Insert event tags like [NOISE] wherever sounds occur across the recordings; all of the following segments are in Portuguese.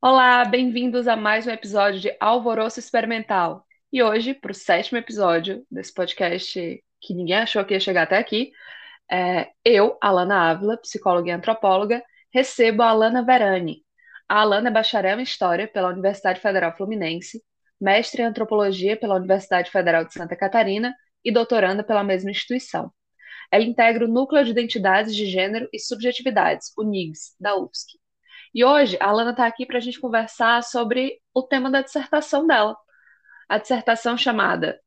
Olá, bem-vindos a mais um episódio de Alvoroço Experimental. E hoje, para o sétimo episódio desse podcast que ninguém achou que ia chegar até aqui, é, eu, Alana Ávila, psicóloga e antropóloga, recebo a Alana Verani. A Alana é bacharel em História pela Universidade Federal Fluminense, mestre em Antropologia pela Universidade Federal de Santa Catarina e doutoranda pela mesma instituição. Ela integra o Núcleo de Identidades de Gênero e Subjetividades, o NIGS, da UFSC. E hoje a Alana está aqui para a gente conversar sobre o tema da dissertação dela. A dissertação chamada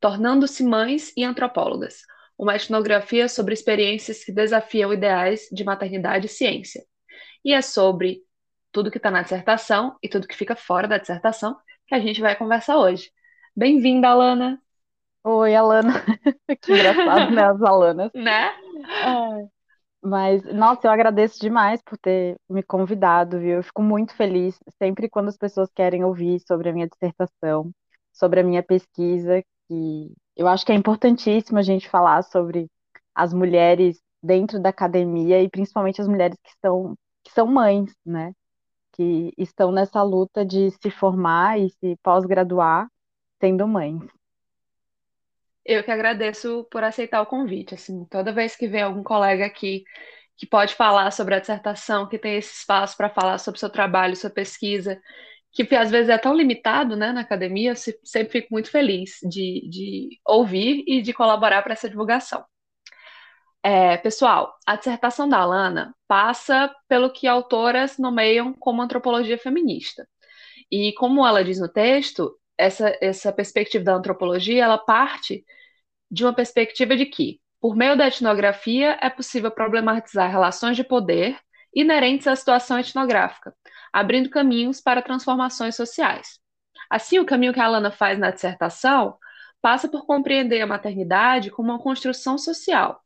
Tornando-se Mães e Antropólogas, uma etnografia sobre experiências que desafiam ideais de maternidade e ciência. E é sobre tudo que está na dissertação e tudo que fica fora da dissertação que a gente vai conversar hoje. Bem-vinda, Alana! Oi, Alana. [LAUGHS] que engraçado, né? As Alanas. Né? É. Mas, nossa, eu agradeço demais por ter me convidado, viu? Eu fico muito feliz sempre quando as pessoas querem ouvir sobre a minha dissertação, sobre a minha pesquisa, que eu acho que é importantíssimo a gente falar sobre as mulheres dentro da academia e principalmente as mulheres que estão, que são mães, né? Que estão nessa luta de se formar e se pós-graduar sendo mães. Eu que agradeço por aceitar o convite. Assim, toda vez que vem algum colega aqui que pode falar sobre a dissertação, que tem esse espaço para falar sobre seu trabalho, sua pesquisa, que às vezes é tão limitado né, na academia, eu sempre fico muito feliz de, de ouvir e de colaborar para essa divulgação. É, pessoal, a dissertação da Alana passa pelo que autoras nomeiam como antropologia feminista. E como ela diz no texto, essa, essa perspectiva da antropologia, ela parte de uma perspectiva de que, por meio da etnografia, é possível problematizar relações de poder inerentes à situação etnográfica, abrindo caminhos para transformações sociais. Assim, o caminho que a Alana faz na dissertação passa por compreender a maternidade como uma construção social.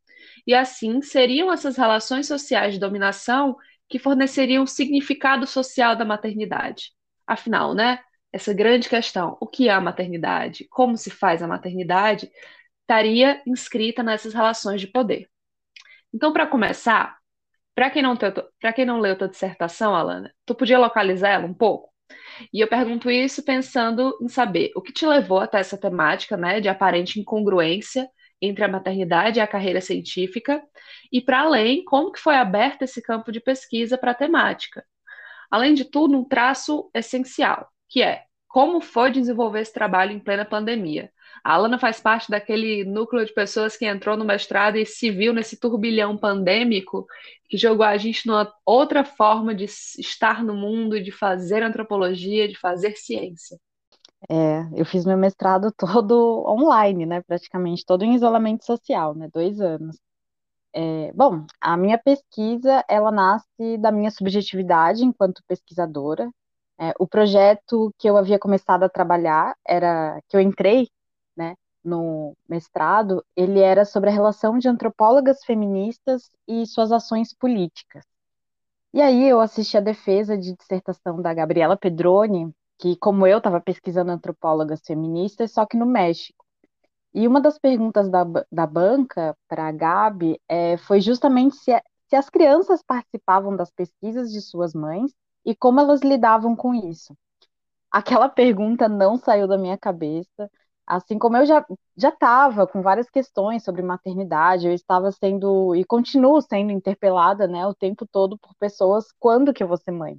E assim, seriam essas relações sociais de dominação que forneceriam o significado social da maternidade. Afinal, né? Essa grande questão, o que é a maternidade, como se faz a maternidade, estaria inscrita nessas relações de poder. Então, para começar, para quem não quem não leu tua dissertação, Alana, tu podia localizar ela um pouco? E eu pergunto isso pensando em saber o que te levou até essa temática, né, de aparente incongruência entre a maternidade e a carreira científica, e para além, como que foi aberto esse campo de pesquisa para a temática. Além de tudo, um traço essencial, que é como foi desenvolver esse trabalho em plena pandemia. A Alana faz parte daquele núcleo de pessoas que entrou no mestrado e se viu nesse turbilhão pandêmico que jogou a gente numa outra forma de estar no mundo, de fazer antropologia, de fazer ciência. É, eu fiz meu mestrado todo online, né? Praticamente todo em isolamento social, né? Dois anos. É, bom, a minha pesquisa, ela nasce da minha subjetividade enquanto pesquisadora, é, o projeto que eu havia começado a trabalhar era que eu entrei, né, no mestrado, ele era sobre a relação de antropólogas feministas e suas ações políticas. E aí eu assisti a defesa de dissertação da Gabriela Pedroni, que como eu estava pesquisando antropólogas feministas, só que no México. E uma das perguntas da, da banca para a Gabi é, foi justamente se, se as crianças participavam das pesquisas de suas mães e como elas lidavam com isso. Aquela [LAUGHS] pergunta não saiu da minha cabeça, assim como eu já já estava com várias questões sobre maternidade, eu estava sendo e continuo sendo interpelada, né, o tempo todo por pessoas quando que eu vou ser mãe.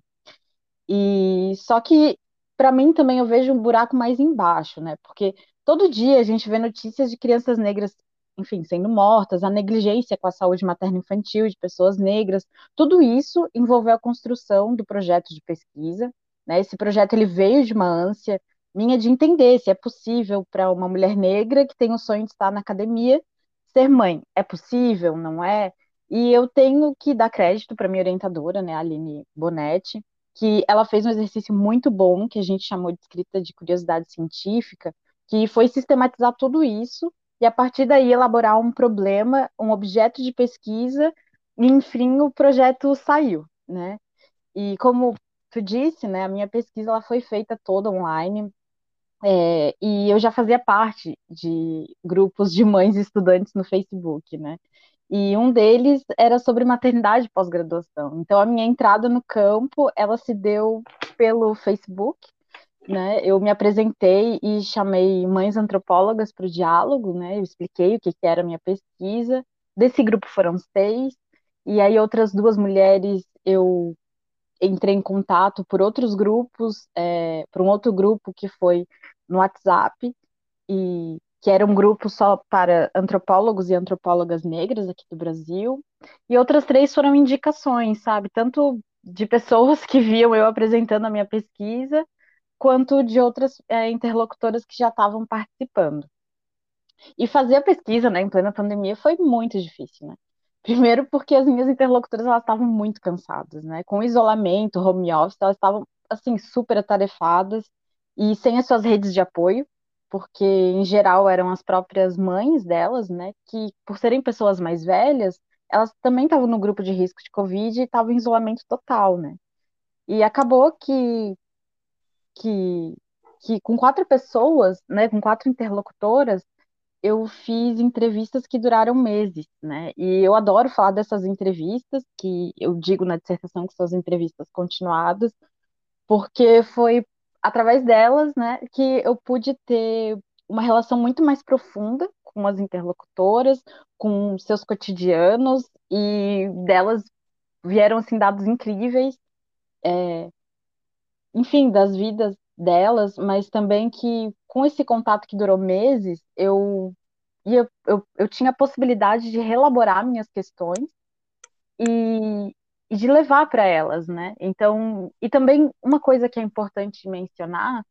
E só que para mim também eu vejo um buraco mais embaixo, né? Porque todo dia a gente vê notícias de crianças negras enfim, sendo mortas, a negligência com a saúde materno-infantil de pessoas negras, tudo isso envolveu a construção do projeto de pesquisa. Né? Esse projeto ele veio de uma ânsia minha de entender se é possível para uma mulher negra que tem o sonho de estar na academia ser mãe. É possível, não é? E eu tenho que dar crédito para minha orientadora, né, Aline Bonetti, que ela fez um exercício muito bom, que a gente chamou de escrita de curiosidade científica, que foi sistematizar tudo isso e a partir daí elaborar um problema, um objeto de pesquisa, e enfim o projeto saiu, né? E como tu disse, né, a minha pesquisa ela foi feita toda online, é, e eu já fazia parte de grupos de mães estudantes no Facebook, né? E um deles era sobre maternidade pós-graduação. Então, a minha entrada no campo, ela se deu pelo Facebook, né? Eu me apresentei e chamei mães antropólogas para o diálogo, né? Eu expliquei o que, que era a minha pesquisa. Desse grupo foram seis, e aí outras duas mulheres eu entrei em contato por outros grupos, é, por um outro grupo que foi no WhatsApp, e que era um grupo só para antropólogos e antropólogas negras aqui do Brasil, e outras três foram indicações, sabe? Tanto de pessoas [LAUGHS] que viam eu apresentando a minha pesquisa, quanto de outras é, interlocutoras que já estavam participando. E fazer a pesquisa, né, em plena pandemia foi muito difícil, né? Primeiro porque as minhas interlocutoras elas estavam muito cansadas, né? Com isolamento, home office, elas estavam assim super atarefadas e sem as suas redes de apoio, porque em geral eram as próprias mães delas, né, que por serem pessoas mais velhas, elas também estavam no grupo de risco de Covid e estavam em isolamento total, né? E acabou que que que com quatro pessoas, né, com quatro interlocutoras, eu fiz entrevistas que duraram meses, né? E eu adoro falar dessas entrevistas, que eu digo na dissertação que são as entrevistas continuadas, porque foi através delas, né, que eu pude ter uma relação muito mais profunda com as interlocutoras, com seus cotidianos, e delas vieram assim dados incríveis, é, enfim, das vidas delas, mas também que com esse contato que durou meses, eu, eu, eu, eu tinha a possibilidade de relaborar minhas questões e, e de levar para elas, né? Então, e também uma coisa que é importante mencionar,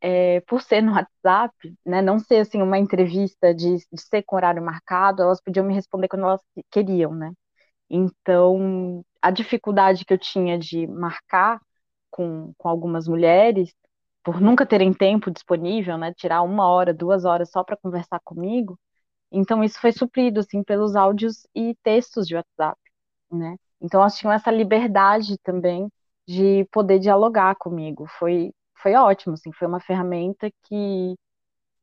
é, por ser no WhatsApp, né, não ser assim uma entrevista de, de ser com horário marcado, elas podiam me responder quando elas queriam, né? Então, a dificuldade que eu tinha de marcar com, com algumas mulheres, por nunca terem tempo disponível, né, tirar uma hora, duas horas só para conversar comigo, então isso foi suprido assim pelos áudios e textos de WhatsApp, né? Então elas tinham essa liberdade também de poder dialogar comigo. Foi foi ótimo, assim, foi uma ferramenta que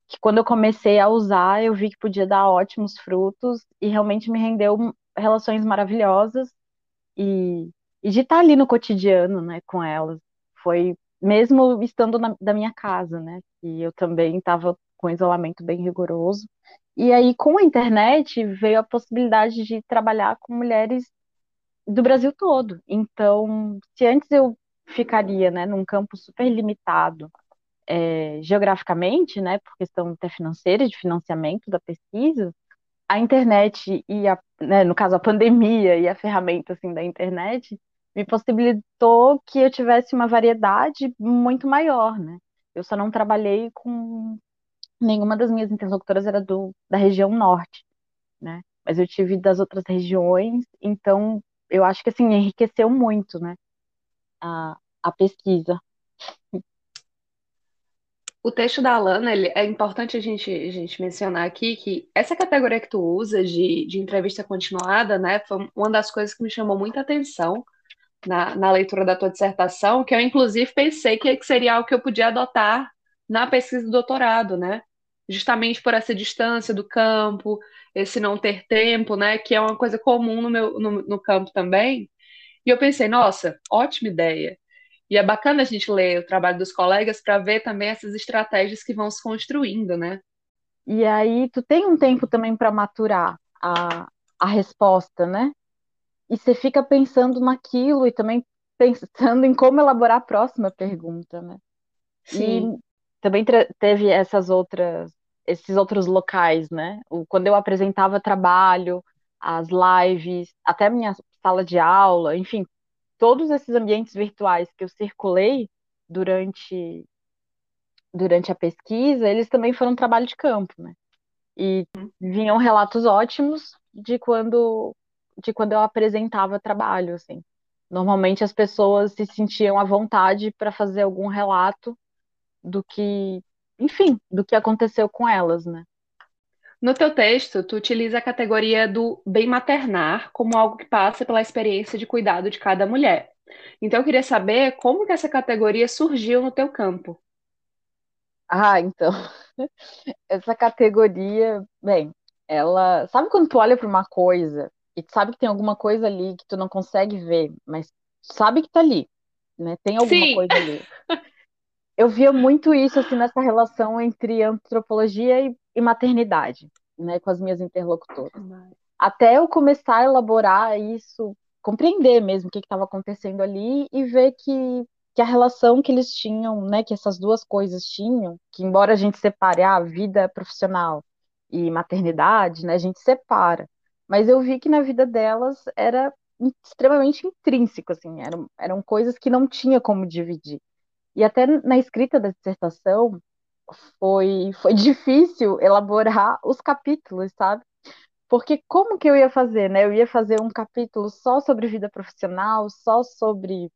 que quando eu comecei a usar, eu vi que podia dar ótimos frutos e realmente me rendeu relações maravilhosas e, e de estar ali no cotidiano, né, com elas. Foi mesmo estando na, da minha casa, né, e eu também estava com isolamento bem rigoroso. E aí, com a internet, veio a possibilidade de trabalhar com mulheres do Brasil todo. Então, se antes eu ficaria, né, num campo super limitado, é, geograficamente, né, por questão até financeira, de financiamento da pesquisa, a internet e a, né, no caso a pandemia e a ferramenta assim da internet me possibilitou que eu tivesse uma variedade muito maior, né? Eu só não trabalhei com nenhuma das minhas interlocutoras era do, da região norte, né? Mas eu tive das outras regiões, então eu acho que assim enriqueceu muito, né? A, a pesquisa. O texto da Alana, ele, é importante a gente, a gente mencionar aqui que essa categoria que tu usa de, de entrevista continuada, né, foi uma das coisas que me chamou muita atenção na, na leitura da tua dissertação, que eu inclusive pensei que, seria algo que eu podia adotar na pesquisa do doutorado, né? Justamente por essa distância do campo, esse não ter tempo, né? Que é uma coisa comum no meu no, no campo também. E eu pensei, nossa, ótima ideia. E é bacana a gente ler o trabalho dos colegas para ver também essas estratégias que vão se construindo, né? E aí tu tem um tempo também para maturar a, a resposta, né? E você fica pensando naquilo e também pensando [LAUGHS] em como elaborar a próxima pergunta, né? Sim. E também teve essas outras, esses outros locais, né? O, quando eu apresentava trabalho, as lives, até a minha sala de aula, enfim, todos esses ambientes virtuais que eu circulei durante durante a pesquisa, eles também foram trabalho de campo, né? E vinham relatos ótimos de quando de quando eu apresentava trabalho, assim. Normalmente as pessoas se sentiam à vontade para fazer algum relato do que, enfim, do que aconteceu com elas, né? No teu texto, tu utiliza a categoria do bem maternar como algo que passa pela experiência de cuidado de cada mulher. Então, eu queria saber como que essa categoria surgiu no teu campo. Ah, então, [LAUGHS] essa categoria, bem, ela, sabe quando tu olha para uma coisa e tu sabe que tem alguma coisa ali que tu não consegue ver, mas sabe que tá ali, né? Tem alguma Sim. coisa ali. [LAUGHS] Eu via muito isso assim nessa relação entre antropologia e, e maternidade, né, com as minhas interlocutoras. Até eu começar a elaborar isso, compreender mesmo o que estava acontecendo ali e ver que, que a relação que eles tinham, né, que essas duas coisas tinham, que embora a gente separe a vida profissional e maternidade, né, a gente separa. Mas eu vi que na vida delas era extremamente intrínseco, assim, eram, eram coisas que não tinha como dividir. E até na escrita da dissertação foi, foi [LAUGHS] difícil elaborar os capítulos, sabe? Porque como que eu ia fazer, né? Eu ia fazer um capítulo só sobre vida profissional, só sobre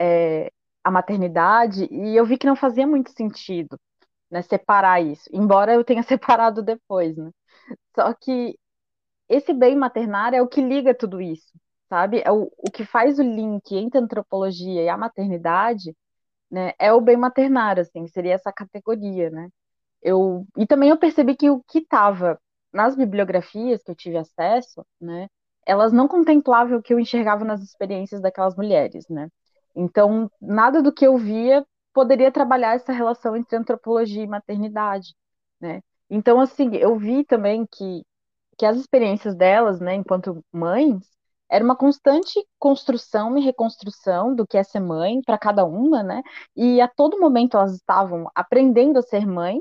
é, a maternidade, e eu vi que não fazia muito sentido, né, separar isso, embora eu tenha [LAUGHS] separado depois, né? Só que esse bem maternário é o que liga tudo isso, sabe? É o, o que faz o link entre a antropologia e a maternidade né? É o bem maternário, assim, seria essa categoria, né? Eu, e também eu percebi que o que estava nas bibliografias que eu tive acesso, né? Elas não contemplavam o que eu enxergava nas experiências daquelas mulheres, né? Então, nada do que eu via poderia trabalhar essa relação entre antropologia e maternidade, né? Então, assim, eu vi também que, que as experiências delas, né, enquanto mães, era uma constante construção e reconstrução do que é ser mãe para cada uma, né? E a todo momento elas estavam aprendendo a ser mãe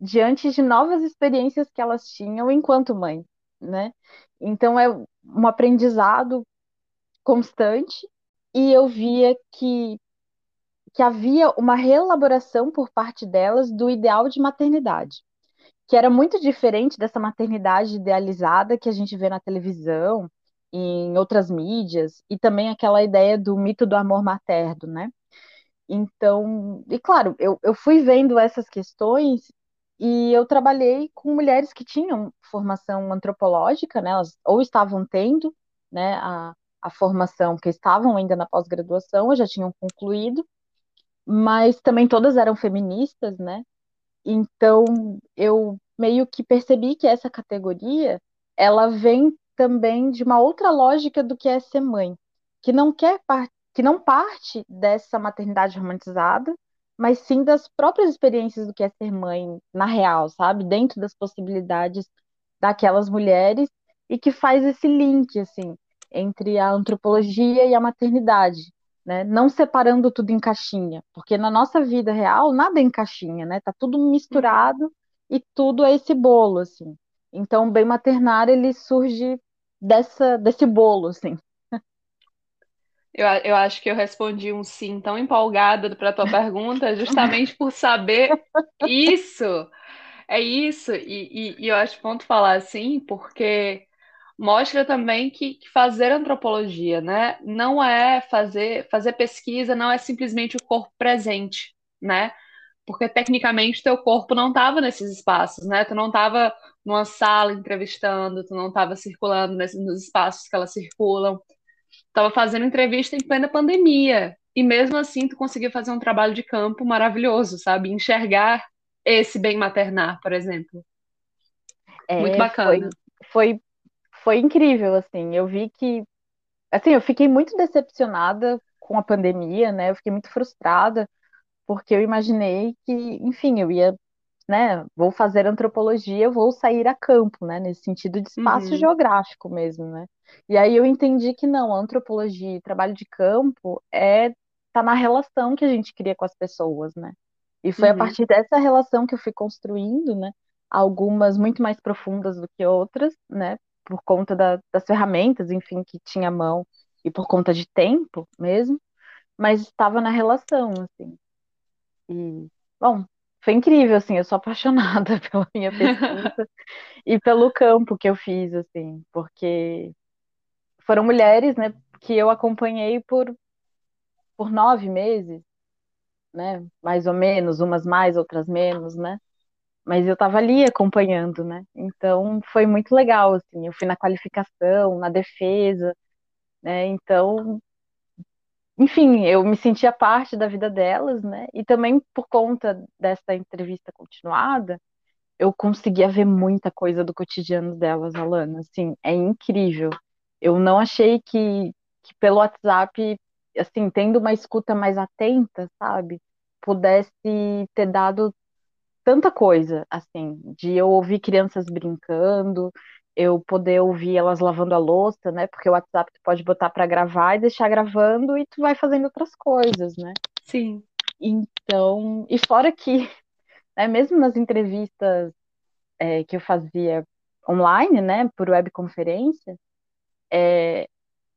diante de novas experiências que elas tinham enquanto mãe, né? Então é um aprendizado constante e eu via que que havia uma reelaboração por parte delas do ideal de maternidade, que era muito diferente dessa maternidade idealizada que a gente vê na televisão, em outras mídias, e também aquela ideia do mito do amor materno, né? Então, e claro, eu, eu fui vendo essas questões e eu trabalhei com mulheres que tinham formação antropológica, né? Elas ou estavam tendo, né, a, a formação, que estavam ainda na pós-graduação, ou já tinham concluído, mas também todas eram feministas, né? Então, eu meio que percebi que essa categoria, ela vem também de uma outra lógica do que é ser mãe, que não quer que não parte dessa maternidade romantizada, mas sim das próprias experiências do que é ser mãe na real, sabe? Dentro das possibilidades daquelas mulheres e que faz esse link assim entre a antropologia e a maternidade, né? Não separando tudo em caixinha, porque na nossa vida real nada é em caixinha, né? Tá tudo misturado e tudo é esse bolo assim. Então, o bem maternário ele surge dessa, desse bolo, assim. Eu, eu acho que eu respondi um sim tão empolgada para a tua pergunta, justamente por saber isso. É isso. E, e, e eu acho ponto falar assim, porque mostra também que, que, fazer antropologia, né, não é fazer fazer pesquisa, não é simplesmente o corpo presente, né? Porque tecnicamente teu corpo não estava nesses espaços, né? Tu não estava numa sala entrevistando, tu não estava circulando nesses, nos espaços que elas circulam. Estava fazendo entrevista em plena pandemia. E mesmo assim, tu conseguiu fazer um trabalho de campo maravilhoso, sabe? Enxergar esse bem maternar, por exemplo. É, muito bacana. Foi, foi, foi incrível, assim. Eu vi que. Assim, eu fiquei muito decepcionada com a pandemia, né? Eu fiquei muito frustrada, porque eu imaginei que, enfim, eu ia né, vou fazer antropologia, vou sair a campo, né, nesse sentido de espaço uhum. geográfico mesmo, né. E aí eu entendi que não, antropologia e trabalho de campo é tá na relação que a gente cria com as pessoas, né. E foi uhum. a partir dessa relação que eu fui construindo, né, algumas muito mais profundas do que outras, né, por conta da, das ferramentas, enfim, que tinha à mão e por conta de tempo mesmo, mas estava na relação, assim. E, bom, foi incrível, assim, eu sou apaixonada [LAUGHS] pela minha pesquisa e pelo campo que eu fiz, assim, porque foram mulheres, né, que eu acompanhei por, por nove meses, né, mais ou menos, umas mais, outras menos, né, mas eu estava ali acompanhando, né, então foi muito legal, assim, eu fui na qualificação, na defesa, né, então enfim, eu me sentia parte da vida delas, né? E também por conta dessa entrevista continuada, eu conseguia ver muita coisa do cotidiano delas, Alana. Assim, é incrível. Eu não achei que, que pelo WhatsApp, assim, tendo uma escuta mais atenta, sabe, pudesse ter dado tanta coisa, assim, de eu ouvir crianças brincando, eu poder ouvir elas lavando a louça, né? Porque o WhatsApp tu pode botar para gravar e deixar gravando e tu vai fazendo outras coisas, né? Sim. Então, e fora que, [LAUGHS] né, mesmo nas entrevistas é, que eu fazia online, né, por webconferência, é,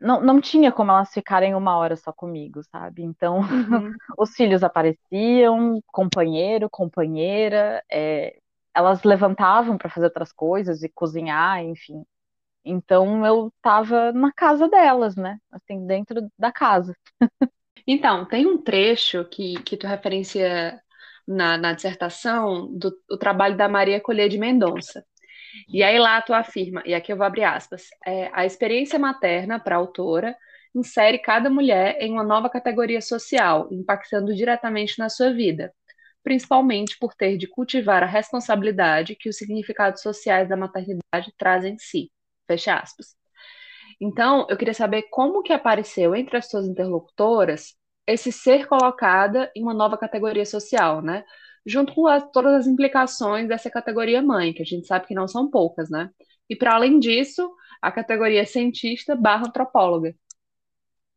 não, não tinha como elas ficarem uma hora só comigo, sabe? Então, Uhum. [LAUGHS] os filhos apareciam, companheiro, companheira, é, elas levantavam para fazer outras coisas e cozinhar, enfim. Então, eu estava na casa delas, né? Assim, dentro da casa. Então, tem um trecho que, que tu referencia na, na dissertação do o trabalho da Maria Colher de Mendonça. E aí lá tu afirma, e aqui eu vou abrir aspas, é, a experiência materna para a autora insere cada mulher em uma nova categoria social, impactando diretamente na sua vida, principalmente por ter de cultivar a responsabilidade que os significados sociais da maternidade trazem em si. Fecha aspas. Então, eu queria saber como que apareceu entre as suas interlocutoras esse ser colocada em uma nova categoria social, né? Junto com as, todas as implicações dessa categoria mãe, que a gente sabe que não são poucas, né? E para além disso, a categoria cientista barra antropóloga.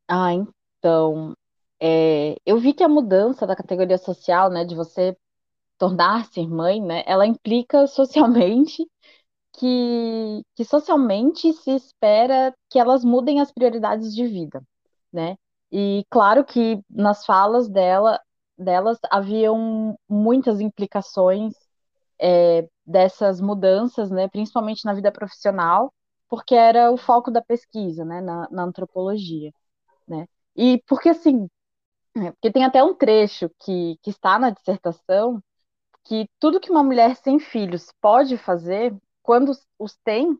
Ah, então, é, eu vi que a mudança da categoria social, né, de você tornar-se mãe, né, ela implica socialmente que, que socialmente se espera que elas mudem as prioridades de vida, né? E claro que nas falas dela, delas haviam muitas implicações é, dessas mudanças, né? Principalmente na vida profissional, porque era o foco da pesquisa, né? Na, na antropologia, né? E porque assim, é, porque tem até um trecho que, que está na dissertação que tudo que uma mulher sem filhos pode fazer, quando os tem,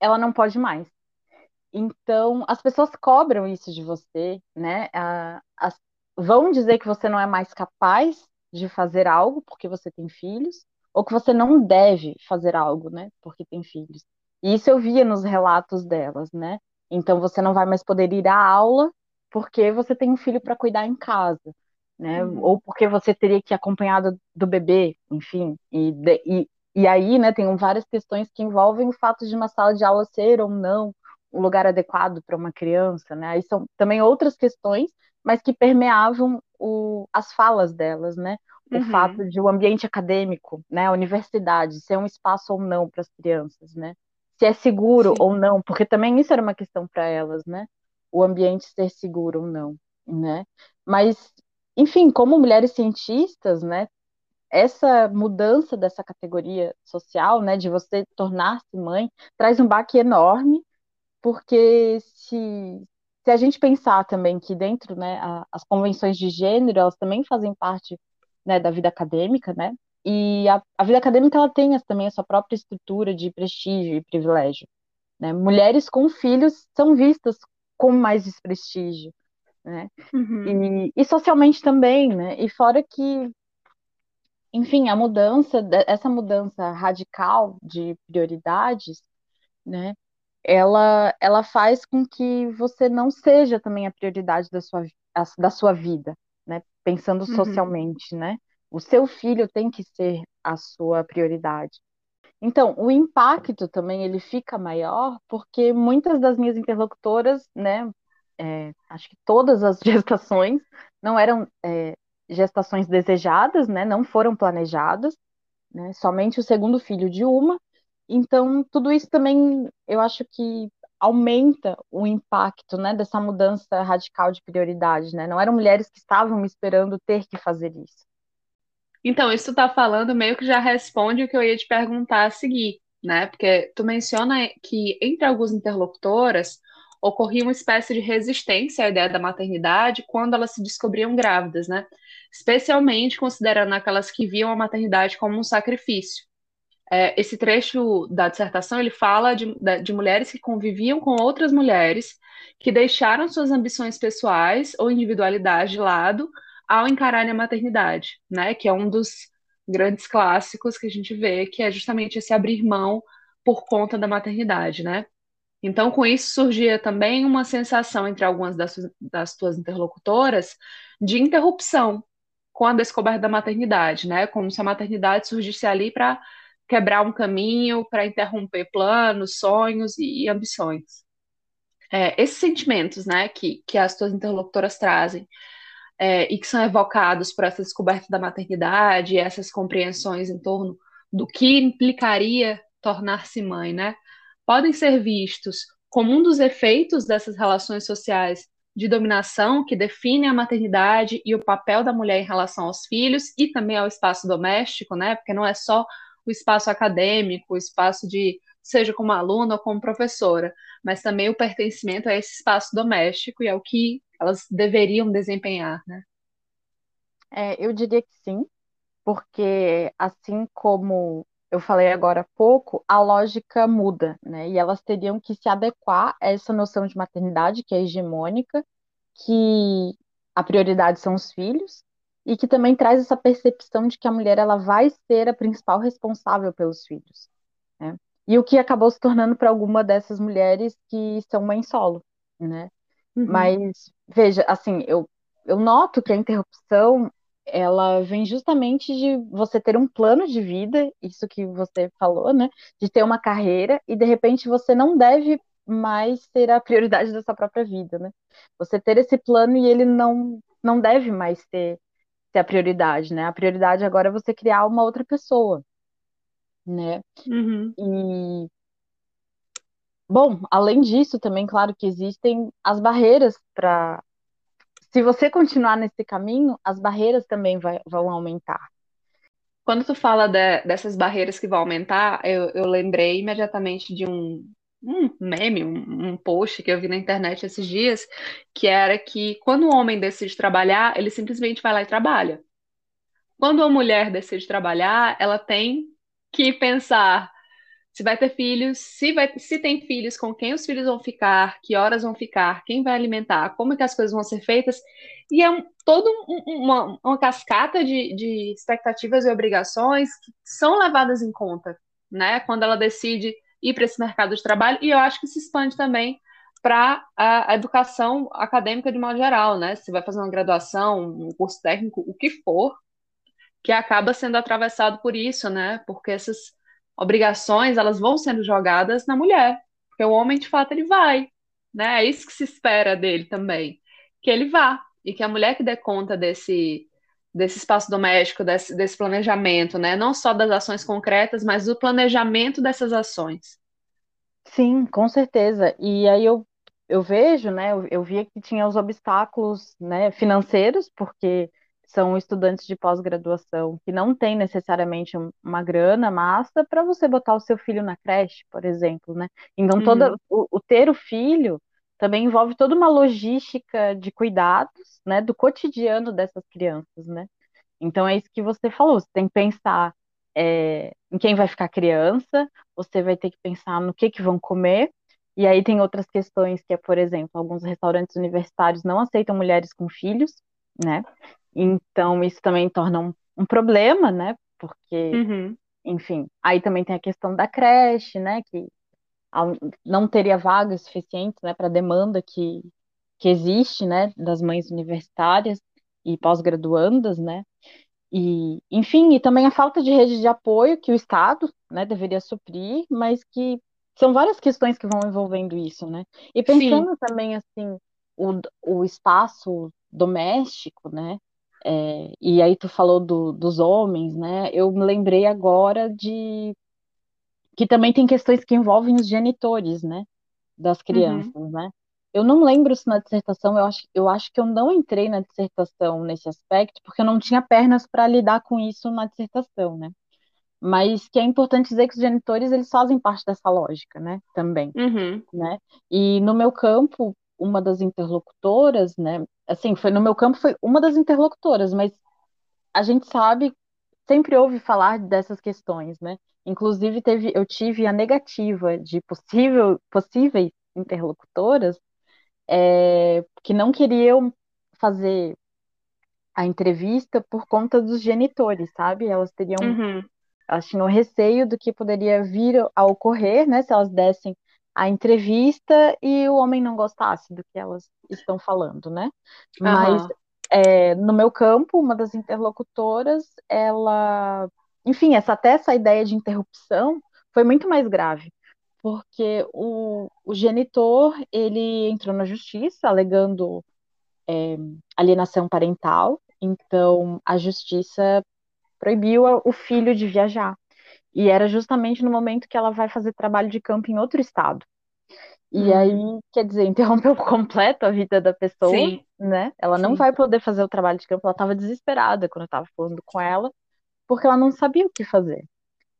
ela não pode mais. Então, as pessoas cobram isso de você, né? As, vão dizer que você não é mais capaz de fazer algo porque você tem filhos, ou que você não deve fazer algo, né? Porque tem filhos. E isso eu via nos relatos delas, né? Então, você não vai mais poder ir à aula porque você tem um filho para cuidar em casa né? Uhum. Ou porque você teria que ir acompanhado do bebê, enfim. E, e, e aí, né, tem várias questões que envolvem o fato de uma sala de aula ser ou não um lugar adequado para uma criança, né? Aí são também outras questões, mas que permeavam o, as falas delas, né? O Uhum. fato de o ambiente acadêmico, né, a universidade, ser um espaço ou não para as crianças, né? Se é seguro Sim. ou não, porque também isso era uma questão para elas, né? O ambiente ser seguro ou não, né? Mas enfim, como mulheres cientistas, né, essa mudança dessa categoria social, né, de você tornar-se mãe, traz um baque enorme, porque se, se a gente pensar também que dentro, né, a, as convenções de gênero, elas também fazem parte, né, da vida acadêmica, né, e a, a vida acadêmica, ela tem também a sua própria estrutura de prestígio e privilégio, né, mulheres com filhos são vistas com mais desprestígio, né? Uhum. E, e socialmente também, né? E fora que, enfim, a mudança, essa mudança radical de prioridades, né? Ela, ela faz com que você não seja também a prioridade da sua, da sua vida, né? Pensando Uhum. socialmente, né? O seu filho tem que ser a sua prioridade. Então, o impacto também ele fica maior porque muitas das minhas interlocutoras, né, é, acho que todas as [LAUGHS] gestações não eram é, gestações desejadas, né, não foram planejadas, né, somente o segundo filho de uma. Então, tudo isso também eu acho que aumenta o impacto, né, dessa mudança radical de prioridade, né? Não eram mulheres que estavam esperando ter que fazer isso. Então, isso tu tá falando meio que já responde o que eu ia te perguntar a seguir, né? Porque tu menciona que entre algumas interlocutoras ocorria uma espécie de resistência à ideia da maternidade quando elas se descobriam grávidas, né? Especialmente considerando aquelas que viam a maternidade como um sacrifício. É, esse trecho da dissertação ele fala de, de mulheres que conviviam com outras mulheres que deixaram suas ambições pessoais ou individualidade de lado ao encararem a maternidade, né? Que é um dos grandes clássicos que a gente vê, que é justamente esse abrir mão por conta da maternidade, né? Então, com isso surgia também uma sensação entre algumas das, das tuas interlocutoras de interrupção com a descoberta da maternidade, né? Como se a maternidade surgisse ali para quebrar um caminho, para interromper planos, sonhos e, e ambições. É, esses sentimentos, né, que, que as tuas interlocutoras trazem é, e que são evocados por essa descoberta da maternidade, essas compreensões em torno do que implicaria tornar-se mãe, né? Podem ser vistos como um dos efeitos dessas relações sociais de dominação que definem a maternidade e o papel da mulher em relação aos filhos e também ao espaço doméstico, né? Porque não é só o espaço acadêmico, o espaço de seja como aluna ou como professora, mas também o pertencimento a esse espaço doméstico e ao que elas deveriam desempenhar, né? É, eu diria que sim, porque assim como eu falei agora há pouco, a lógica muda, né? E elas teriam que se adequar a essa noção de maternidade que é hegemônica, que a prioridade são os filhos, e que também traz essa percepção de que a mulher ela vai ser a principal responsável pelos filhos, né? E o que acabou se tornando para alguma dessas mulheres que são mãe solo, né? Uhum. Mas veja, assim, eu, eu noto que a interrupção ela vem justamente de você ter um plano de vida, isso que você falou, né? De ter uma carreira e de repente você não deve mais ser a prioridade da sua própria vida, né? Você ter esse plano e ele não não deve mais ter, ter a prioridade, né? A prioridade agora é você criar uma outra pessoa, né? Uhum. E bom, além disso, também claro que existem as barreiras para se você continuar nesse caminho, as barreiras também vai, vão aumentar. Quando tu fala de, dessas barreiras que vão aumentar, eu, eu lembrei imediatamente de um, um meme, um, um, post que eu vi na internet esses dias, que era que quando o homem decide trabalhar, ele simplesmente vai lá e trabalha. Quando a mulher decide trabalhar, ela tem que pensar se vai ter filhos, se, vai, se tem filhos, com quem os filhos vão ficar, que horas vão ficar, quem vai alimentar, como é que as coisas vão ser feitas. E é um, toda um, uma, uma cascata de, de expectativas e obrigações que são levadas em conta, né? Quando ela decide ir para esse mercado de trabalho, e eu acho que se expande também para a, a, educação acadêmica de modo geral, né? Se vai fazer uma graduação, um curso técnico, o que for, que acaba sendo atravessado por isso, né? Porque essas obrigações, elas vão sendo jogadas na mulher, porque o homem, de fato, ele vai, né? É isso que se espera dele também, que ele vá, e que a mulher que dê conta desse, desse espaço doméstico, desse, desse planejamento, né? Não só das ações concretas, mas do planejamento dessas ações. Sim, com certeza. E aí eu, eu vejo, né? Eu, eu via que tinha os obstáculos, né, financeiros, porque são estudantes de pós-graduação que não têm necessariamente uma grana massa para você botar o seu filho na creche, por exemplo, né? Então, uhum. toda, o, o, ter o filho também envolve toda uma logística de cuidados, né, do cotidiano dessas crianças, né? Então, é isso que você falou, você tem que pensar é, em quem vai ficar criança, você vai ter que pensar no que, que vão comer, e aí tem outras questões que é, por exemplo, alguns restaurantes universitários não aceitam mulheres com filhos, né? Então, isso também torna um, um problema, né? Porque, uhum. enfim, aí também tem a questão da creche, né? Que não teria vagas suficientes, né, para a demanda que, que existe, né, das mães universitárias e pós-graduandas, né? E, enfim, e também a falta de rede de apoio que o Estado, né, deveria suprir, mas que são várias questões que vão envolvendo isso, né? E pensando Sim. também, assim, o, o espaço doméstico, né? É, e aí tu falou do, dos homens, né? Eu me lembrei agora de que também tem questões que envolvem os genitores, né? Das uhum. crianças, uhum. né? Eu não lembro se na dissertação, eu acho, eu acho que eu não entrei na dissertação nesse aspecto, porque eu não tinha pernas para lidar com isso na dissertação, né? Mas que é importante dizer que os genitores, eles fazem parte dessa lógica, né? Também, uhum. né? E no meu campo, uma das interlocutoras, né? Assim, foi no meu campo, foi uma das interlocutoras, mas a gente sabe, sempre ouve falar dessas questões, né? Inclusive, teve, eu tive a negativa de possível, possíveis interlocutoras é, que não queriam fazer a entrevista por conta dos genitores, sabe? Elas teriam, uhum. elas tinham receio do que poderia vir a ocorrer, né? Se elas dessem a entrevista e o homem não gostasse do que elas estão falando, né? Mas Aham. é, no meu campo, uma das interlocutoras, ela, enfim, essa até essa ideia de interrupção foi muito mais grave, porque o, o genitor ele entrou na justiça alegando é, alienação parental, então a justiça proibiu o filho de viajar. E era justamente no momento que ela vai fazer trabalho de campo em outro estado. E aí, Hum, quer dizer, interrompeu [LAUGHS] completo a vida da pessoa, sim, né? Ela não sim. vai poder fazer o trabalho de campo, ela estava desesperada quando eu estava falando com ela, porque ela não sabia o que fazer,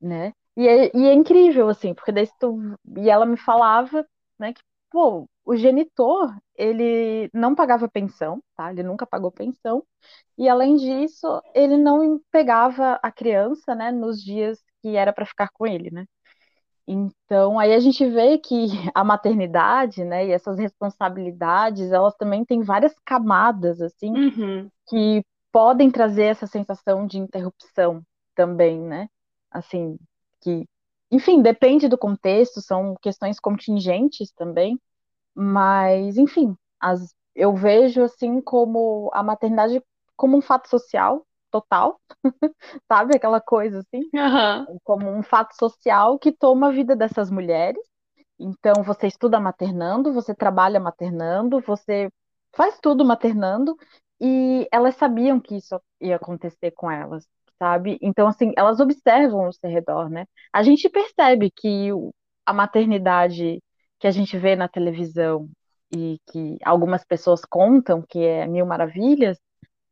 né? E é, e é incrível, assim, porque daí tu... E ela me falava, né, que, pô, o genitor, ele não pagava pensão, tá? Ele nunca pagou pensão, e além disso, ele não pegava a criança, né, nos dias que era para ficar com ele, né? Então, aí a gente vê que [LAUGHS] a maternidade, né, e essas responsabilidades, elas também têm várias camadas, assim, Uhum. que podem trazer essa sensação de interrupção também, né? Assim, que, enfim, depende do contexto, são questões contingentes também, mas, enfim, as, eu vejo, assim, como a maternidade como um fato social total, [LAUGHS] sabe? Aquela coisa, assim, Aham. como um fato social que toma a vida dessas mulheres. Então, você estuda maternando, você trabalha maternando, você faz tudo maternando, e elas sabiam que isso ia acontecer com elas, sabe? Então, assim, elas observam ao seu redor, né? A gente percebe que o- a maternidade que a gente vê na televisão e que algumas pessoas contam que é mil maravilhas,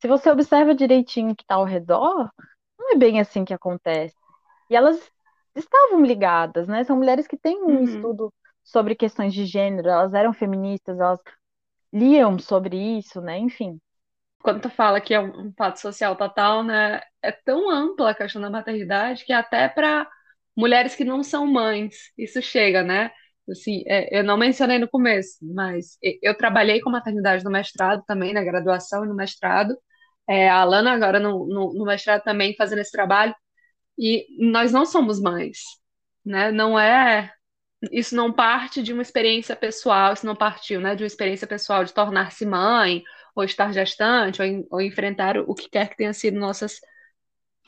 se você observa direitinho o que está ao redor, não é bem assim que acontece. E elas estavam ligadas, né? São mulheres que têm um Uhum. estudo sobre questões de gênero, elas eram feministas, elas liam sobre isso, né? Enfim. Quando tu fala que é um, fato social total, né? É tão ampla a questão da maternidade que até para mulheres que não são mães, isso chega, né? Assim, é, eu não mencionei no começo, mas eu trabalhei com maternidade no mestrado também, na graduação e no mestrado. É, a Alana agora no, no, no mestrado também fazendo esse trabalho. E nós não somos mães, né? Não é isso não parte de uma experiência pessoal, isso não partiu, né, de uma experiência pessoal de tornar-se mãe, ou estar gestante, ou, ou enfrentar o que quer que tenha sido nossas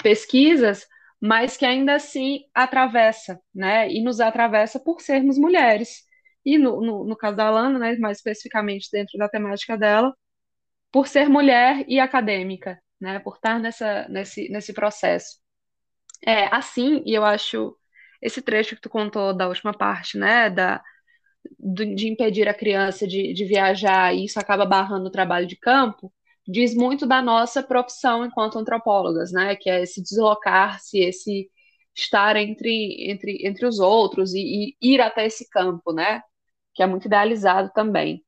pesquisas, mas que ainda assim atravessa, né, e nos atravessa por sermos mulheres. E no, no, no caso da Alana, né, mais especificamente dentro da temática dela, por ser mulher e acadêmica, né, por estar nessa, nesse, nesse processo. É, assim, e eu acho esse trecho que tu contou da última parte, né, da, de impedir a criança de, de viajar e isso acaba barrando o trabalho de campo, diz muito da nossa profissão enquanto antropólogas, né? Que é esse deslocar-se, esse estar entre, entre, entre os outros e, e ir até esse campo, né? Que é muito idealizado também.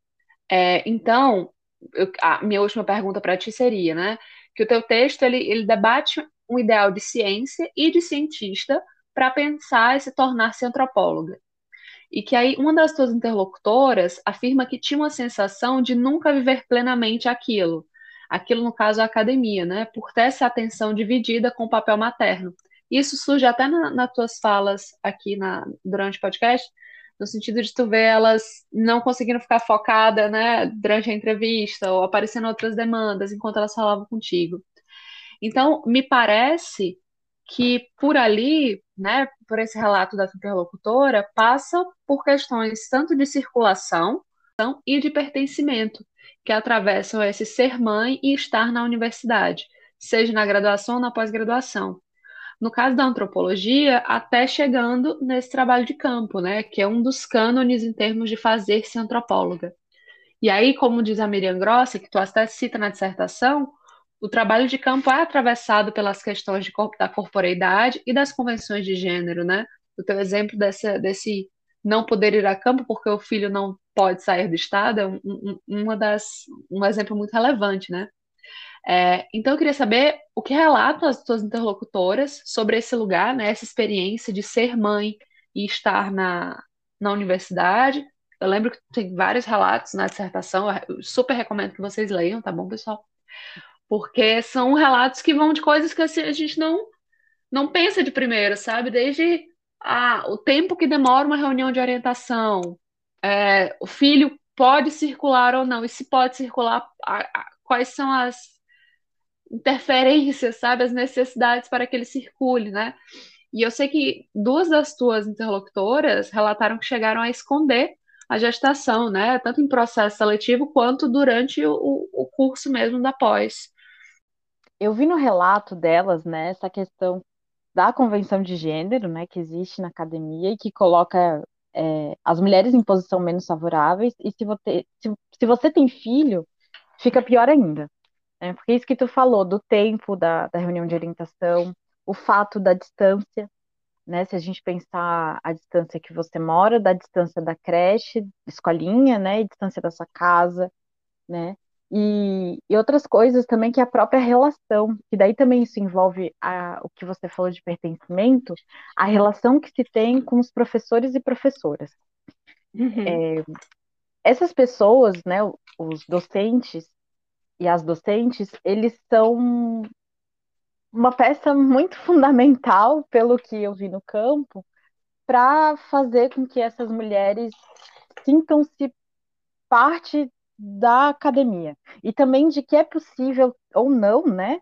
É, então, eu- a minha última pergunta para ti seria, né? Que o teu texto ele, ele debate um ideal de ciência e de cientista para pensar e se tornar-se antropóloga. E que aí uma das tuas interlocutoras afirma que tinha uma sensação de nunca viver plenamente aquilo. Aquilo, no caso, a academia, né? Por ter essa atenção dividida com o papel materno. Isso surge até na, nas tuas falas aqui na, durante o podcast, no sentido de tu ver elas não conseguindo ficar focada, né, durante a entrevista, ou aparecendo outras demandas enquanto elas falavam contigo. Então, me parece que por ali, né, por esse relato da interlocutora, passa por questões tanto de circulação e de pertencimento, que atravessam esse ser mãe e estar na universidade, seja na graduação ou na pós-graduação. No caso da antropologia, até chegando nesse trabalho de campo, né, que é um dos cânones em termos de fazer-se antropóloga. E aí, como diz a Miriam Grossi, que tu até cita na dissertação, o trabalho de campo é atravessado pelas questões de da corporeidade e das convenções de gênero, né? O teu exemplo desse, desse não poder ir a campo porque o filho não pode sair do estado é um, um, uma das, um exemplo muito relevante, né? É, então, eu queria saber o que relatam as tuas interlocutoras sobre esse lugar, né? Essa experiência de ser mãe e estar na, na universidade. Eu lembro que tem vários relatos na dissertação, eu super recomendo que vocês leiam, tá bom, pessoal? Porque são relatos que vão de coisas que assim, a gente não, não pensa de primeiro, sabe? Desde ah, o tempo que demora uma reunião de orientação, é, o filho pode circular ou não, e se pode circular, a, a, quais são as interferências, sabe, as necessidades para que ele circule, né? E eu sei que duas das tuas interlocutoras relataram que chegaram a esconder a gestação, né? Tanto em processo seletivo quanto durante o, o curso mesmo da pós. Eu vi no relato delas, né, essa questão da convenção de gênero, né, que existe na academia e que coloca é, as mulheres em posição menos favoráveis, e se você, se, se você tem filho, fica pior ainda. Né? Porque isso que tu falou, do tempo da, da reunião de orientação, o fato da distância, né? Se a gente pensar a distância que você mora, da distância da creche, escolinha, né? E distância da sua casa, né? E, e outras coisas também que é a própria relação, que daí também isso envolve a, o que você falou de pertencimento, a relação que se tem com os professores e professoras. Uhum. É, essas pessoas, né, os docentes e as docentes, eles são uma peça muito [LAUGHS] fundamental, pelo que eu vi no campo, para fazer com que essas mulheres sintam-se parte da academia e também de que é possível ou não, né,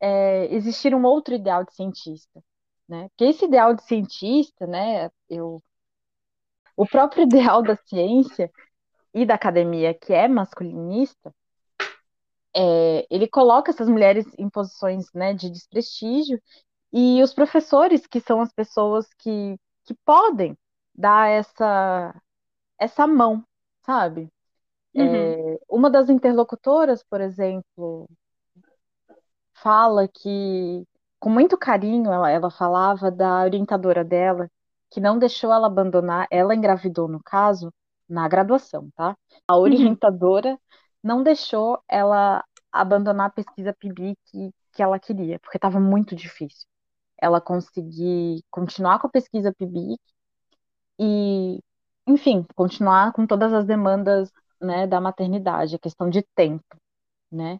é, existir um outro ideal de cientista, né? Porque esse ideal de cientista, né, eu, o próprio [LAUGHS] ideal da ciência e da academia que é masculinista, é, ele coloca essas mulheres em posições né, de desprestígio e os professores, que são as pessoas que, que podem dar essa, essa mão, sabe? Uhum. É, uma das interlocutoras, por exemplo, fala que, com muito carinho, ela, ela falava da orientadora dela, que não deixou ela abandonar, ela engravidou, no caso, na graduação, tá? A uhum. orientadora uhum não deixou ela abandonar a pesquisa PIBI que, que ela queria, porque estava muito difícil. Ela conseguir continuar com a pesquisa PIBI e, enfim, continuar com todas as demandas né, da maternidade, a questão de tempo, né?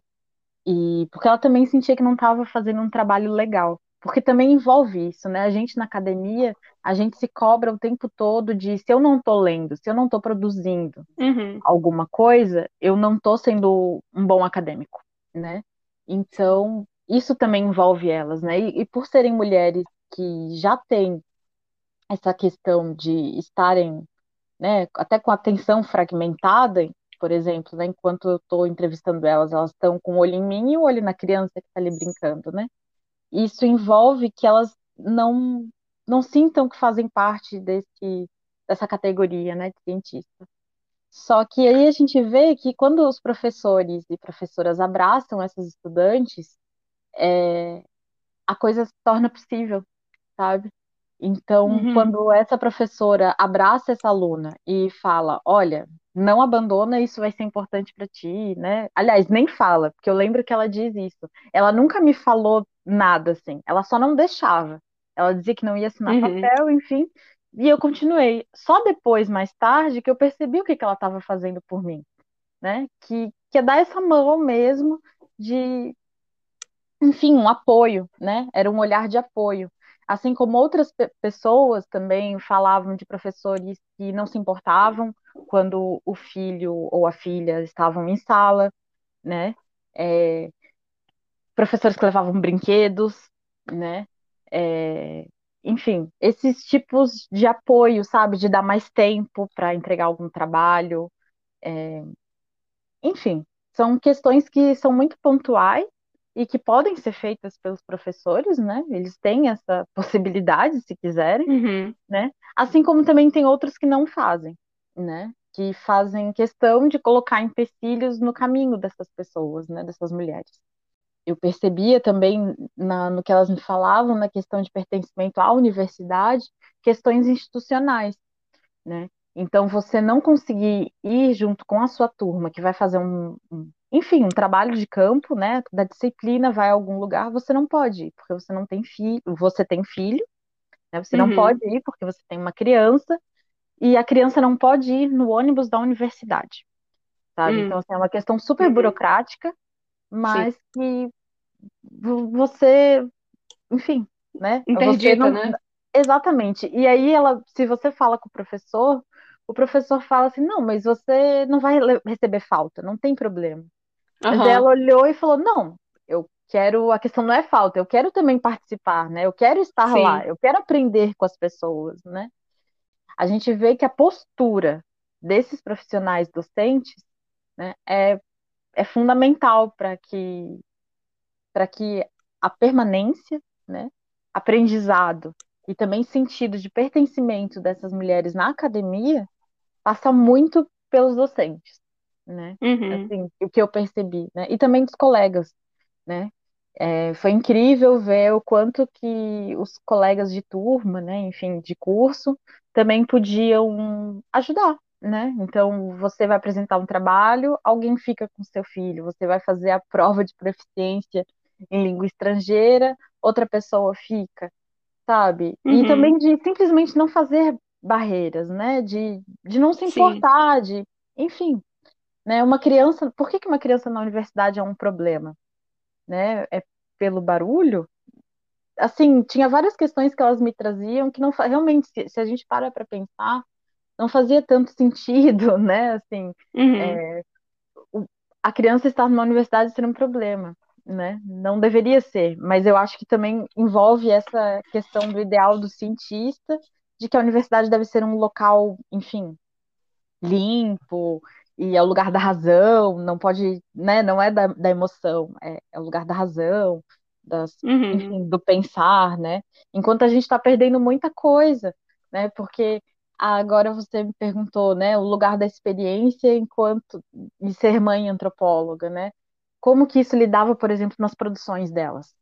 E porque ela também sentia que não estava fazendo um trabalho legal, porque também envolve isso, né? A gente na academia, a gente se cobra o tempo todo de se eu não estou lendo, se eu não estou produzindo uhum. alguma coisa, eu não estou sendo um bom acadêmico, né? Então, isso também envolve elas, né? E, e por serem mulheres que já têm essa questão de estarem, né, até com atenção fragmentada, por exemplo, né, enquanto eu estou entrevistando elas, elas estão com o olho em mim e o olho na criança que está ali brincando, né? isso envolve que elas não não sintam que fazem parte desse dessa categoria, né, de cientista. Só que aí a gente vê que quando os professores e professoras abraçam essas estudantes, é, a coisa se torna possível, sabe? Então, uhum. quando essa professora abraça essa aluna e fala, olha, não abandona, isso vai ser importante para ti, né? Aliás, nem fala, porque eu lembro que ela diz isso. Ela nunca me falou nada assim, ela só não deixava. Ela dizia que não ia assinar uhum. papel, enfim, e eu continuei. Só depois, mais tarde, que eu percebi o que, que ela estava fazendo por mim, né? Que, que é dar essa mão mesmo de, enfim, um apoio, né? Era um olhar de apoio. Assim como outras pe pessoas também falavam de professores que não se importavam quando o filho ou a filha estavam em sala, né? É, professores que levavam brinquedos, né? É, enfim, esses tipos de apoio, sabe? De dar mais tempo para entregar algum trabalho. É, enfim, são questões que são muito pontuais e que podem ser feitas pelos professores, né? Eles têm essa [LAUGHS] possibilidade, se quiserem, uhum. né? Assim como também tem outros que não fazem, né? Que fazem questão de colocar empecilhos no caminho dessas pessoas, né? Dessas mulheres. Eu percebia também na, no que elas me falavam na questão de pertencimento à universidade, questões institucionais, né? Então, você não conseguir ir junto com a sua turma, que vai fazer um, um enfim, um trabalho de campo, né, da disciplina, vai a algum lugar, você não pode ir, porque você não tem filho, você tem filho, né, você uhum. não pode ir porque você tem uma criança, e a criança não pode ir no ônibus da universidade, sabe? Uhum. Então, assim, é uma questão super uhum. burocrática, mas Sim. que você, enfim, né? Interdita, não, né? Exatamente. E aí ela, se você fala com o professor, o professor fala assim, não, mas você não vai receber falta, não tem problema. Mas ela olhou e falou, não, eu quero, a questão não é falta, eu quero também participar, né? Eu quero estar Sim. lá, eu quero aprender com as pessoas, né? A gente vê que a postura desses profissionais docentes, né, é, é fundamental para que para que a permanência, né, aprendizado e também sentido de pertencimento dessas mulheres na academia passa muito pelos docentes, né? Uhum. Assim, o que eu percebi, né? E também dos colegas, né? É, foi incrível ver o quanto que os colegas de turma, né, enfim, de curso, também podiam ajudar, né? Então, você vai apresentar um trabalho, alguém fica com seu filho, você vai fazer a prova de proficiência em língua estrangeira, outra pessoa fica, sabe? E Uhum. também de simplesmente não fazer barreiras, né? De, de não se Sim. importar, de, enfim, né? Uma criança, por que que uma criança na universidade é um problema? Né? É pelo barulho? Assim, tinha várias questões que elas me traziam que não realmente, se, a gente para para pensar, não fazia tanto sentido, [LAUGHS] né? Assim, Uhum. o- a criança estar numa universidade ser um problema, né? Não deveria ser, mas eu acho que também envolve essa questão do ideal do cientista, de que a universidade deve ser um local, enfim, limpo e é o lugar da razão, não pode, né? Não é da, da emoção, é, é o lugar da razão, das, Uhum. enfim, do pensar, né? Enquanto a gente está perdendo muita coisa, né? Porque agora você me perguntou, né? O lugar da experiência enquanto de ser mãe antropóloga, né? Como que isso lidava, por exemplo, nas produções delas?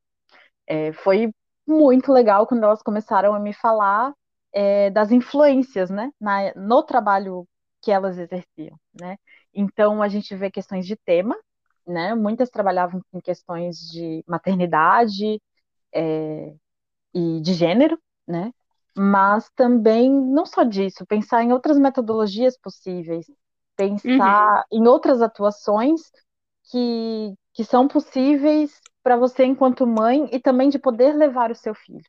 É, foi muito legal quando elas começaram a me falar é, das influências, né, na, no trabalho que elas exerciam, né? Então a gente vê questões de tema, né? Muitas trabalhavam com questões de maternidade é, e de gênero, né? Mas também não só disso, pensar em outras metodologias possíveis, Uhum. pensar em outras atuações que, que são possíveis para você enquanto mãe e também de poder levar o seu filho,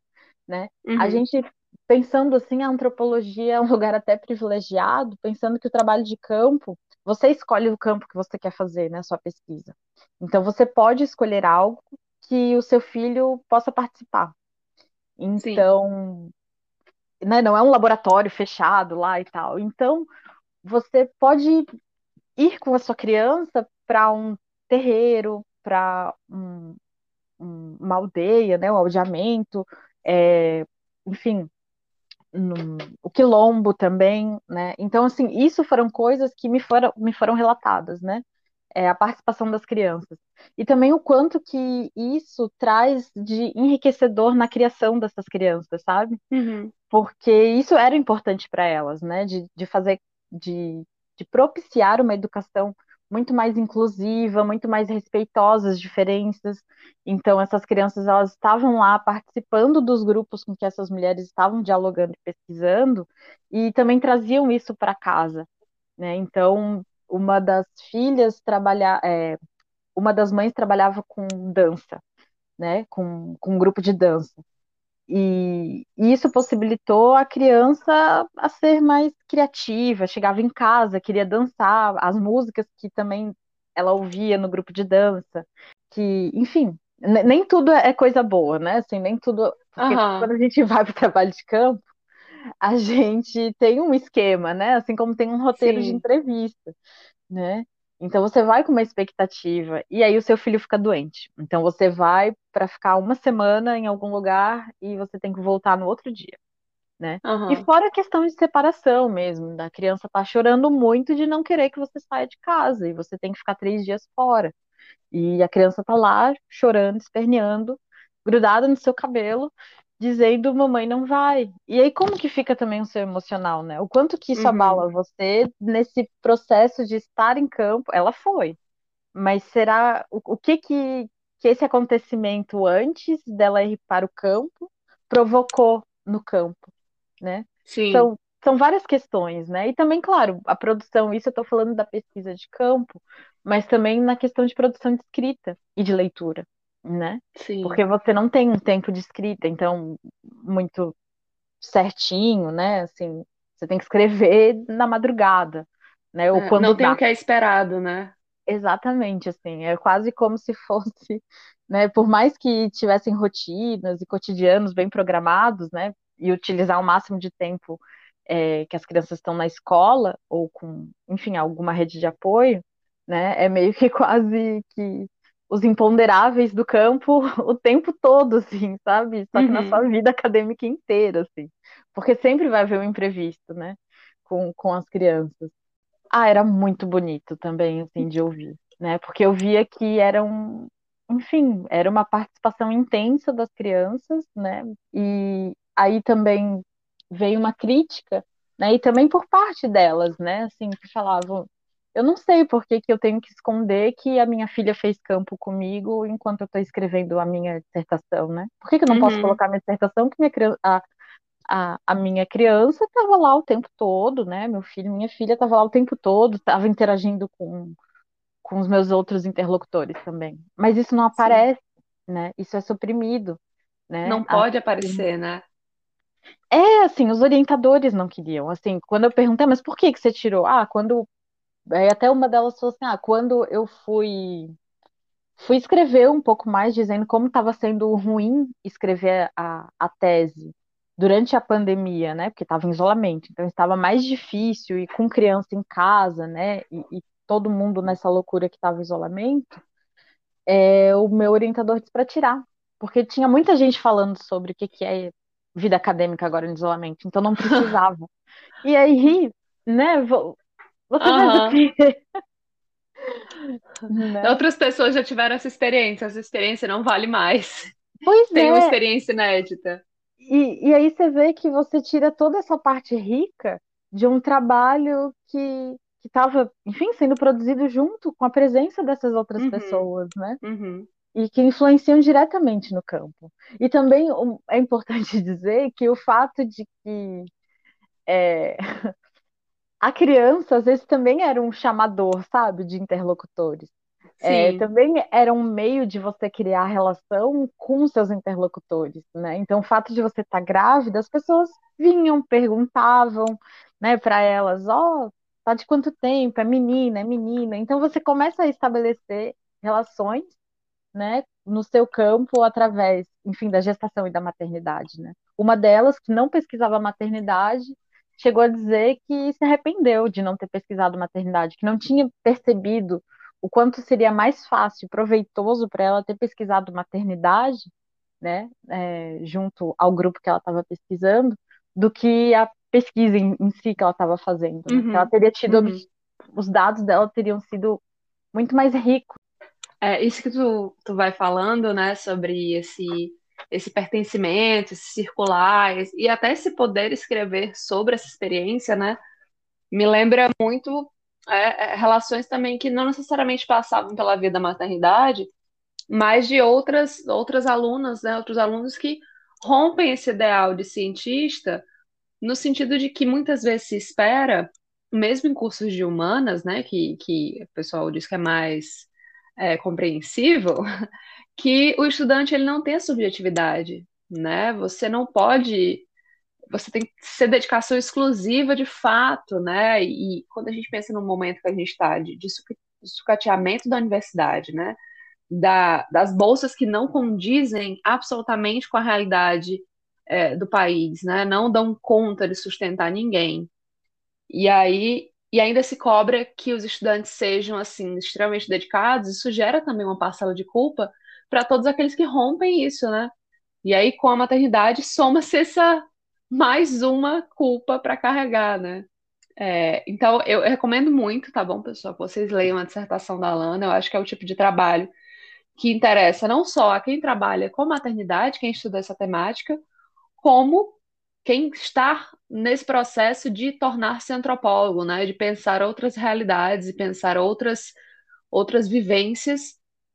né? A Uhum. gente pensando assim, a antropologia é um [LAUGHS] lugar até privilegiado, pensando que o trabalho de campo, você escolhe o campo que você quer fazer, né, sua pesquisa. Então você pode escolher algo que o seu filho possa participar. Então, né, não é um laboratório fechado lá e tal. Então, você pode ir com a sua criança para um terreiro, para um, um, uma aldeia, né, um aldeamento, é, enfim, no, o quilombo também, né? Então, assim, isso foram coisas que me foram, me foram relatadas, né? É, a participação das crianças. E também o quanto que isso traz de enriquecedor na criação dessas crianças, sabe? Uhum. porque isso era importante para elas, né? De, de fazer, de, de propiciar uma educação muito mais inclusiva, muito mais respeitosa às diferenças. Então, essas crianças elas estavam lá participando dos grupos com que essas mulheres estavam dialogando e pesquisando, e também traziam isso para casa, né? Então, uma das filhas trabalhar, é, uma das mães trabalhava com dança, né? Com, com um grupo de dança. E isso possibilitou a criança a ser mais criativa, chegava em casa, queria dançar, as músicas que também ela ouvia no grupo de dança, que, enfim, nem tudo é coisa boa, né? Assim, nem tudo, porque quando Aham. a gente [LAUGHS] vai para o trabalho de campo, a gente tem um esquema, né? Assim como tem um roteiro de Sim. entrevista né? Então você vai com uma expectativa e aí o seu filho fica doente. Então você vai para ficar uma semana em algum lugar e você tem que voltar no outro dia, né? E Aham. fora a questão de separação mesmo, da criança tá chorando muito de não querer que você saia de casa e você tem que ficar três dias fora. E a criança tá lá chorando, esperneando, grudada no seu cabelo, dizendo mamãe não vai. E aí como que fica também o seu emocional, né? O quanto que isso Uhum. abala você nesse processo de estar em campo? Ela foi, mas será o, o que que que esse acontecimento antes dela ir para o campo provocou no campo, né? Sim. São são várias questões, né? E também, claro, a produção, isso eu estou falando da pesquisa de campo, mas também na questão de produção de escrita e de leitura, né? Sim. Porque você não tem um tempo de escrita, então, muito certinho, né? Assim, você tem que escrever [LAUGHS] na madrugada, né? Ou É, quando não tem dá. o que é esperado, né? Exatamente, assim, é quase como se fosse, [LAUGHS] né? Por mais que tivessem rotinas e cotidianos bem programados, né? E utilizar o máximo de tempo é, que as crianças estão na escola ou com, enfim, alguma rede de apoio, né? É meio que [LAUGHS] quase que os imponderáveis do campo [LAUGHS] o tempo todo, assim, sabe? Só que na Uhum. sua vida acadêmica inteira, assim. Porque sempre vai haver um imprevisto, né? Com, com as crianças. Ah, era muito bonito também, assim, de ouvir, né? Porque eu via que era um, enfim, era uma participação intensa das crianças, né? E aí também veio uma crítica, né? E também por parte delas, né? Assim, que falavam, eu não sei por que que eu tenho que esconder que a minha filha fez campo comigo enquanto eu estou escrevendo a minha dissertação, né? Por que que eu não posso Uhum. colocar minha dissertação que minha criança, a, a minha criança estava lá o tempo todo, né? Meu filho, minha filha estava lá o tempo todo, estava interagindo com, com os meus outros interlocutores também. Mas isso não Sim. aparece, né? Isso é suprimido, né? Não pode aparecer, né? É assim, os orientadores não queriam. Assim, quando eu perguntei, mas por que que você tirou? Ah, quando. Aí até uma delas falou assim: ah, quando eu fui fui escrever um pouco mais dizendo como estava sendo ruim escrever a, a tese durante a pandemia, né? Porque estava em isolamento, então estava mais difícil e com criança em casa, né? E, e todo mundo nessa loucura que estava em isolamento, é, o meu orientador disse para tirar, porque tinha muita gente falando sobre o que, que é vida acadêmica agora no isolamento, então não precisava. [LAUGHS] E aí, né? vo- Você faz Aham. quê, [LAUGHS] né? Outras pessoas já tiveram essa experiência, essa experiência não vale mais. Pois Tem uma é, experiência inédita. E, e aí você vê que você tira toda essa parte rica de um trabalho que que estava, enfim, sendo produzido junto com a presença dessas outras Uhum, pessoas, né? uhum. E que influenciam diretamente no campo. E também é importante [LAUGHS] dizer que o fato de que é, a criança, às vezes, também era um chamador, sabe, de interlocutores. É, Sim. também era um meio de você criar relação com seus interlocutores, né? Então, o fato de você estar grávida, as pessoas vinham, perguntavam, né, para elas, ó, tá de quanto tempo? É menina, é menina. Então, você começa a estabelecer relações, né, no seu campo através, enfim, da gestação e da maternidade, né? Uma delas, que não pesquisava maternidade, chegou a dizer que se arrependeu de não ter pesquisado maternidade, que não tinha percebido o quanto seria mais fácil e proveitoso para ela ter pesquisado maternidade, né, é, junto ao grupo que ela estava pesquisando, do que a pesquisa em, em si que ela estava fazendo, né? Que ela Uhum, teria tido uhum. os dados dela teriam sido muito mais ricos. É, isso que tu, tu vai falando, né, sobre esse, esse pertencimento, esse circular, e até esse poder escrever sobre essa experiência, né, me lembra muito é, é, relações também que não necessariamente passavam pela vida da maternidade, mas de outras, outras alunas, né, outros alunos que rompem esse ideal de cientista, no sentido de que muitas vezes se espera, mesmo em cursos de humanas, né, que, que o pessoal diz que é mais é, compreensível, [LAUGHS] que o estudante ele não tem subjetividade, né? Você não pode, você tem que ser dedicação exclusiva de fato, né? E quando a gente pensa no momento que a gente está de, de sucateamento da universidade, né? Da, das bolsas que não condizem absolutamente com a realidade é, do país, né? Não dão conta de sustentar ninguém. E aí, e ainda se cobra que os estudantes sejam assim extremamente dedicados, isso gera também uma parcela de culpa para todos aqueles que rompem isso, né? E aí, com a maternidade, soma-se essa mais uma culpa para carregar, né? É, então, eu recomendo muito, tá bom, pessoal, que vocês leiam a dissertação da Lana. Eu acho que é o tipo de trabalho que interessa não só a quem trabalha com maternidade, quem estuda essa temática, como quem está nesse processo de tornar-se antropólogo, né? De pensar outras realidades e pensar outras, outras vivências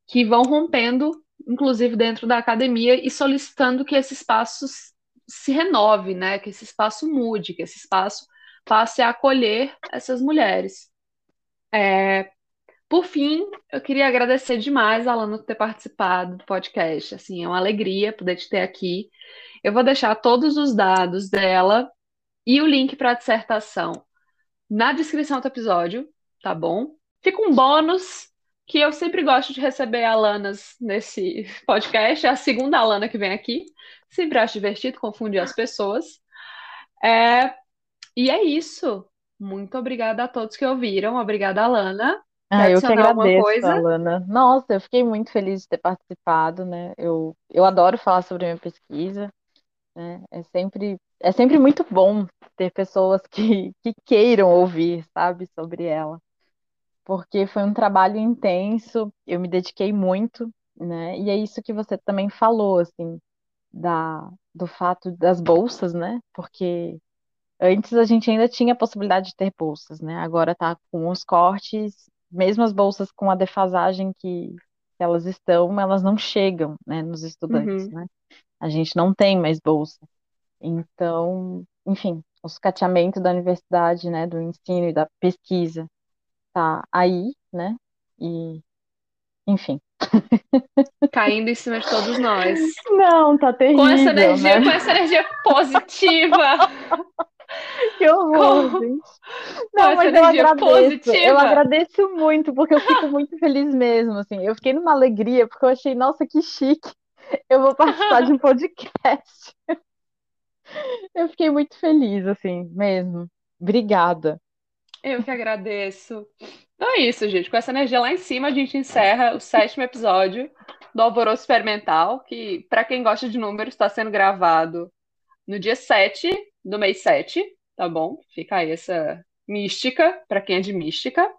que vão rompendo, inclusive dentro da academia, e solicitando que esse espaço se renove, né? Que esse espaço mude, que esse espaço passe a acolher essas mulheres. Por fim, eu queria agradecer demais a Alana por ter participado do podcast. Assim, é uma alegria poder te ter aqui. Eu vou deixar todos os dados dela e o link para a dissertação na descrição do episódio, tá bom? Fica um bônus que eu sempre gosto de receber Alanas nesse [LAUGHS] podcast, é a segunda Alana que vem aqui. Sempre acho divertido confundir as pessoas. É... E é isso. Muito obrigada a todos que ouviram. Obrigada, Alana. Ah, eu que agradeço, Alana. Nossa, eu fiquei muito feliz de ter participado, né? Eu, eu adoro falar sobre a minha pesquisa. Né? É sempre, é sempre muito bom ter pessoas que, que queiram ouvir, sabe, sobre ela porque foi um trabalho intenso, eu me dediquei muito, né? E é isso que você também falou, assim, da, do fato das bolsas, né? Porque antes a gente ainda tinha a possibilidade de ter bolsas, né? Agora tá com os cortes, mesmo as bolsas com a defasagem que elas estão, elas não chegam, né, nos estudantes, uhum. né? A gente não tem mais bolsa. Então, enfim, o sucateamento da universidade, né, do ensino e da pesquisa tá aí, né? E, enfim. Caindo em cima de todos nós. Não, tá terrível. Com essa energia, né? com essa energia positiva. [LAUGHS] Que horror, com... gente. Não, mas eu agradeço. Positiva. Eu agradeço muito, porque eu fico muito feliz mesmo, assim. Eu fiquei numa alegria, porque eu achei, nossa, que chique. Eu vou participar de um [LAUGHS] podcast. Eu fiquei muito feliz, assim, mesmo. Obrigada. Eu que agradeço. Então é isso, gente. Com essa energia lá em cima, a gente encerra o sétimo episódio do Alvoroço Experimental, que, para quem gosta de números, está sendo gravado no dia 7 do mês 7, tá bom? Fica aí essa mística, para quem é de mística.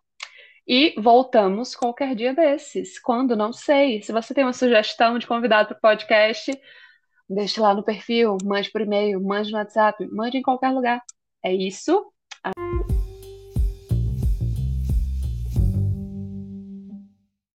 E voltamos qualquer dia desses. Quando? Não sei. Se você tem uma sugestão de convidado para o podcast, deixe lá no perfil, mande por e-mail, mande no WhatsApp, mande em qualquer lugar. É isso.